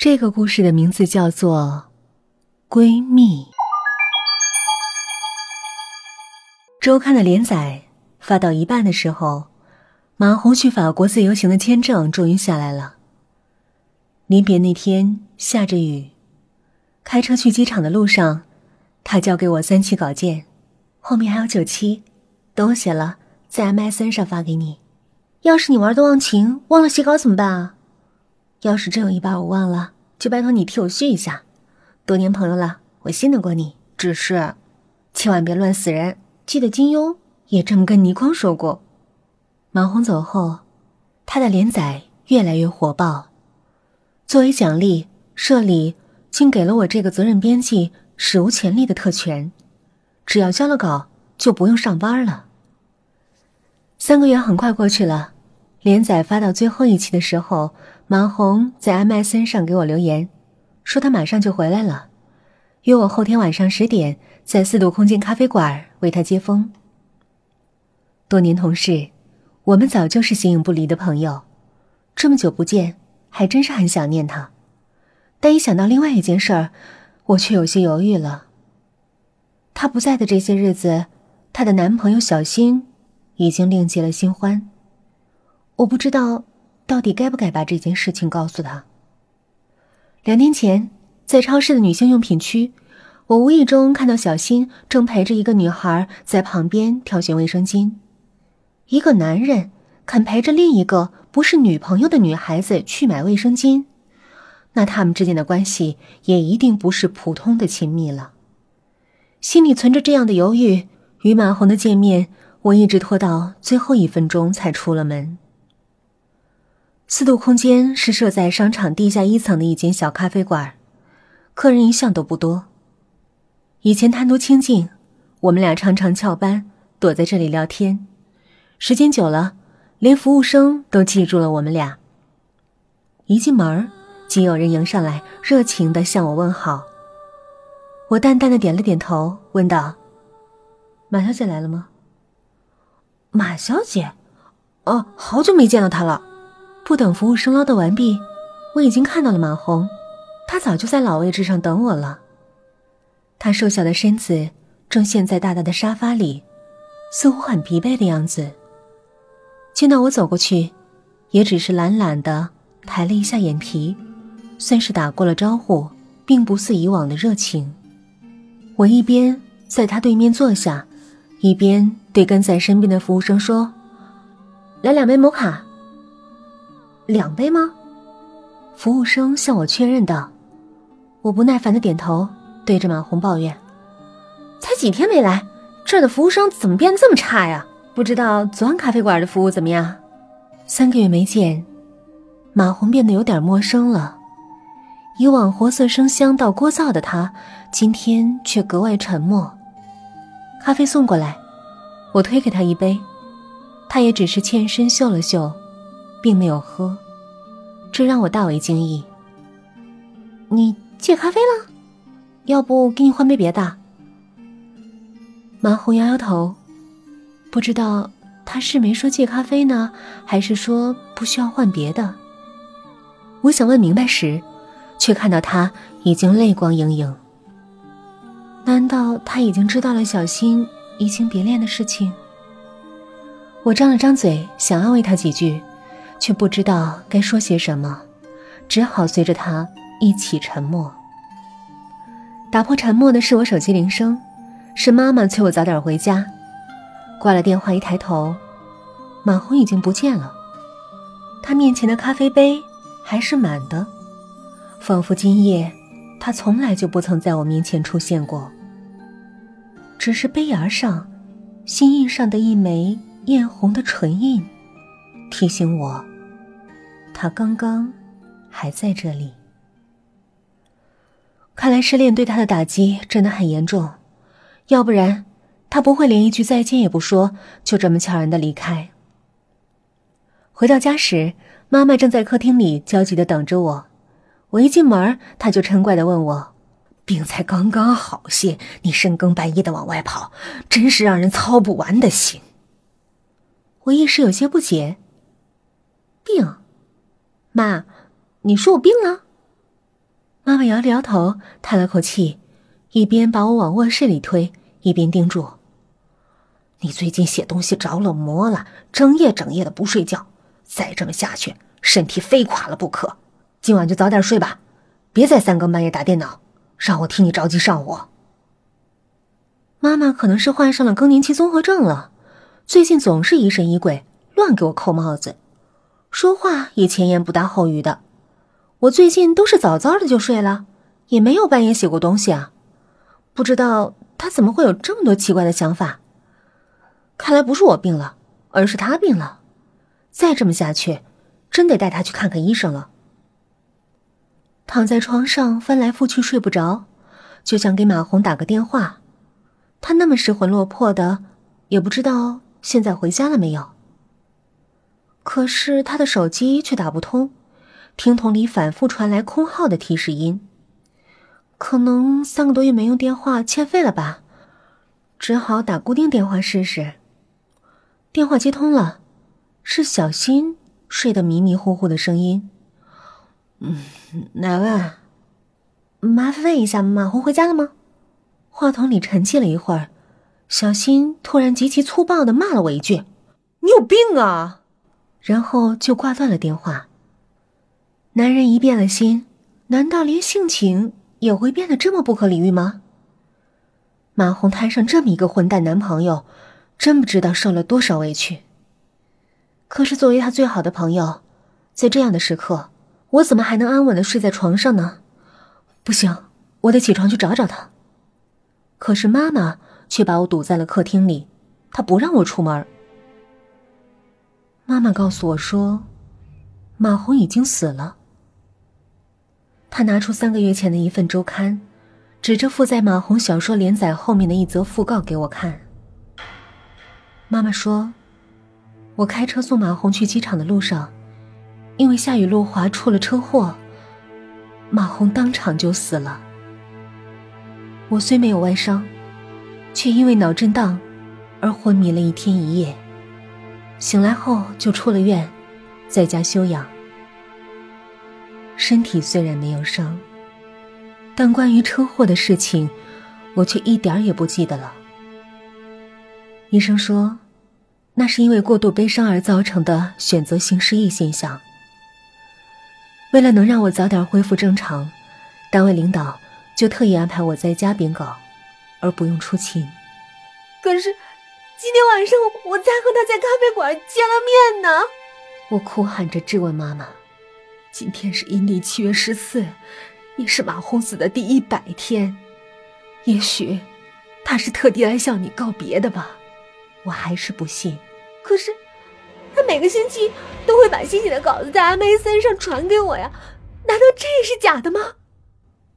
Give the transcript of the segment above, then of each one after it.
这个故事的名字叫做《闺蜜》。周刊的连载发到一半的时候，马红去法国自由行的签证终于下来了。临别那天下着雨，开车去机场的路上，他交给我三期稿件，后面还有九期，等我写了在 MSN 上发给你。要是你玩的忘情，忘了写稿怎么办啊？要是真有一把我忘了，就拜托你替我续一下。多年朋友了，我信得过你。只是，千万别乱死人。记得金庸也这么跟倪匡说过。马红走后，他的连载越来越火爆。作为奖励，社里竟给了我这个责任编辑史无前例的特权：只要交了稿，就不用上班了。三个月很快过去了，连载发到最后一期的时候。马红在 MSN 上给我留言，说他马上就回来了，约我后天晚上十点在四度空间咖啡馆为他接风。多年同事，我们早就是形影不离的朋友，这么久不见，还真是很想念他。但一想到另外一件事儿，我却有些犹豫了。他不在的这些日子，她的男朋友小新已经另结了新欢，我不知道。到底该不该把这件事情告诉他？两天前，在超市的女性用品区，我无意中看到小新正陪着一个女孩在旁边挑选卫生巾。一个男人肯陪着另一个不是女朋友的女孩子去买卫生巾，那他们之间的关系也一定不是普通的亲密了。心里存着这样的犹豫，与马红的见面，我一直拖到最后一分钟才出了门。四度空间是设在商场地下一层的一间小咖啡馆，客人一向都不多。以前贪图清静，我们俩常常翘班躲在这里聊天。时间久了，连服务生都记住了我们俩。一进门，即有人迎上来，热情的向我问好。我淡淡的点了点头，问道：“马小姐来了吗？”马小姐，哦，好久没见到她了。不等服务生唠叨完毕，我已经看到了马红，他早就在老位置上等我了。他瘦小的身子正陷在大大的沙发里，似乎很疲惫的样子。见到我走过去，也只是懒懒的抬了一下眼皮，算是打过了招呼，并不似以往的热情。我一边在他对面坐下，一边对跟在身边的服务生说：“来两杯摩卡。”两杯吗？服务生向我确认道。我不耐烦的点头，对着马红抱怨：“才几天没来，这儿的服务生怎么变得这么差呀？不知道昨晚咖啡馆的服务怎么样？”三个月没见，马红变得有点陌生了。以往活色生香到聒噪的他，今天却格外沉默。咖啡送过来，我推给他一杯，他也只是欠身嗅了嗅。并没有喝，这让我大为惊异。你戒咖啡了？要不给你换杯别的？马红摇摇头，不知道他是没说戒咖啡呢，还是说不需要换别的。我想问明白时，却看到他已经泪光盈盈。难道他已经知道了小新移情别恋的事情？我张了张嘴，想安慰他几句。却不知道该说些什么，只好随着他一起沉默。打破沉默的是我手机铃声，是妈妈催我早点回家。挂了电话，一抬头，马红已经不见了。他面前的咖啡杯还是满的，仿佛今夜他从来就不曾在我面前出现过。只是杯沿上心印上的一枚艳红的唇印，提醒我。他刚刚还在这里。看来失恋对他的打击真的很严重，要不然他不会连一句再见也不说，就这么悄然的离开。回到家时，妈妈正在客厅里焦急的等着我。我一进门，她就嗔怪的问我：“病才刚刚好些，你深更半夜的往外跑，真是让人操不完的心。”我一时有些不解。病。妈，你说我病了？妈妈摇了摇头，叹了口气，一边把我往卧室里推，一边叮嘱：“你最近写东西着了魔了，整夜整夜的不睡觉，再这么下去，身体非垮了不可。今晚就早点睡吧，别再三更半夜打电脑，让我替你着急上火。”妈妈可能是患上了更年期综合症了，最近总是疑神疑鬼，乱给我扣帽子，说话也前言不搭后语的。我最近都是早早的就睡了，也没有半夜写过东西啊。不知道他怎么会有这么多奇怪的想法。看来不是我病了，而是他病了。再这么下去，真得带他去看看医生了。躺在床上翻来覆去睡不着，就想给马红打个电话。他那么失魂落魄的，也不知道现在回家了没有。可是他的手机却打不通。听筒里反复传来空号的提示音，可能三个多月没用电话欠费了吧，只好打固定电话试试。电话接通了，是小新睡得迷迷糊糊的声音。嗯，哪位？麻烦问一下，马红回家了吗？话筒里沉寂了一会儿，小新突然极其粗暴的骂了我一句：“你有病啊！”然后就挂断了电话。男人一变了心，难道连性情也会变得这么不可理喻吗？马红摊上这么一个混蛋男朋友，真不知道受了多少委屈。可是作为他最好的朋友，在这样的时刻，我怎么还能安稳的睡在床上呢？不行，我得起床去找找他。可是妈妈却把我堵在了客厅里，她不让我出门。妈妈告诉我说，马红已经死了。他拿出三个月前的一份周刊，指着附在马红小说连载后面的一则讣告给我看。妈妈说，我开车送马红去机场的路上，因为下雨路滑出了车祸，马红当场就死了。我虽没有外伤，却因为脑震荡而昏迷了一天一夜，醒来后就出了院，在家休养。身体虽然没有伤，但关于车祸的事情，我却一点也不记得了。医生说，那是因为过度悲伤而造成的选择性失忆现象。为了能让我早点恢复正常，单位领导就特意安排我在家编稿，而不用出勤。可是，今天晚上我才和他在咖啡馆见了面呢！我哭喊着质问妈妈。今天是阴历七月十四，也是马红死的第一百天。也许他是特地来向你告别的吧，我还是不信。可是他每个星期都会把新写的稿子在 MSN 上传给我呀，难道这是假的吗？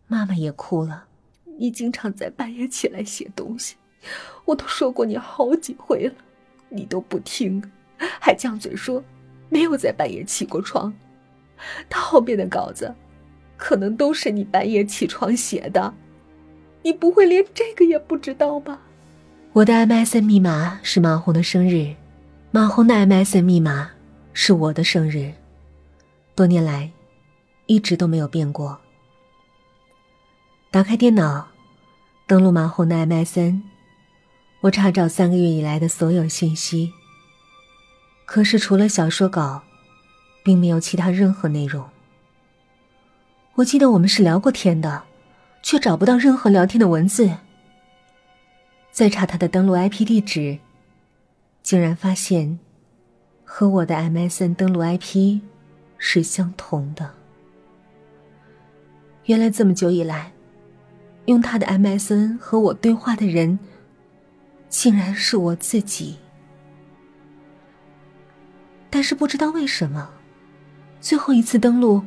妈妈也哭了。你经常在半夜起来写东西，我都说过你好几回了，你都不听，还犟嘴说没有在半夜起过床。他后边的稿子，可能都是你半夜起床写的，你不会连这个也不知道吧？我的 MSN 密码是马红的生日，马红的 MSN 密码是我的生日，多年来一直都没有变过。打开电脑，登录马红的 MSN，我查找三个月以来的所有信息，可是除了小说稿。并没有其他任何内容。我记得我们是聊过天的，却找不到任何聊天的文字。再查他的登录 IP 地址，竟然发现和我的 MSN 登录 IP 是相同的。原来这么久以来，用他的 MSN 和我对话的人，竟然是我自己。但是不知道为什么。最后一次登录，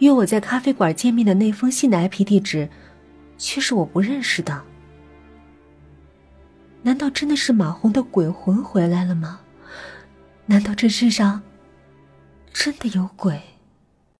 约我在咖啡馆见面的那封信的 IP 地址，却是我不认识的。难道真的是马红的鬼魂回来了吗？难道这世上真的有鬼？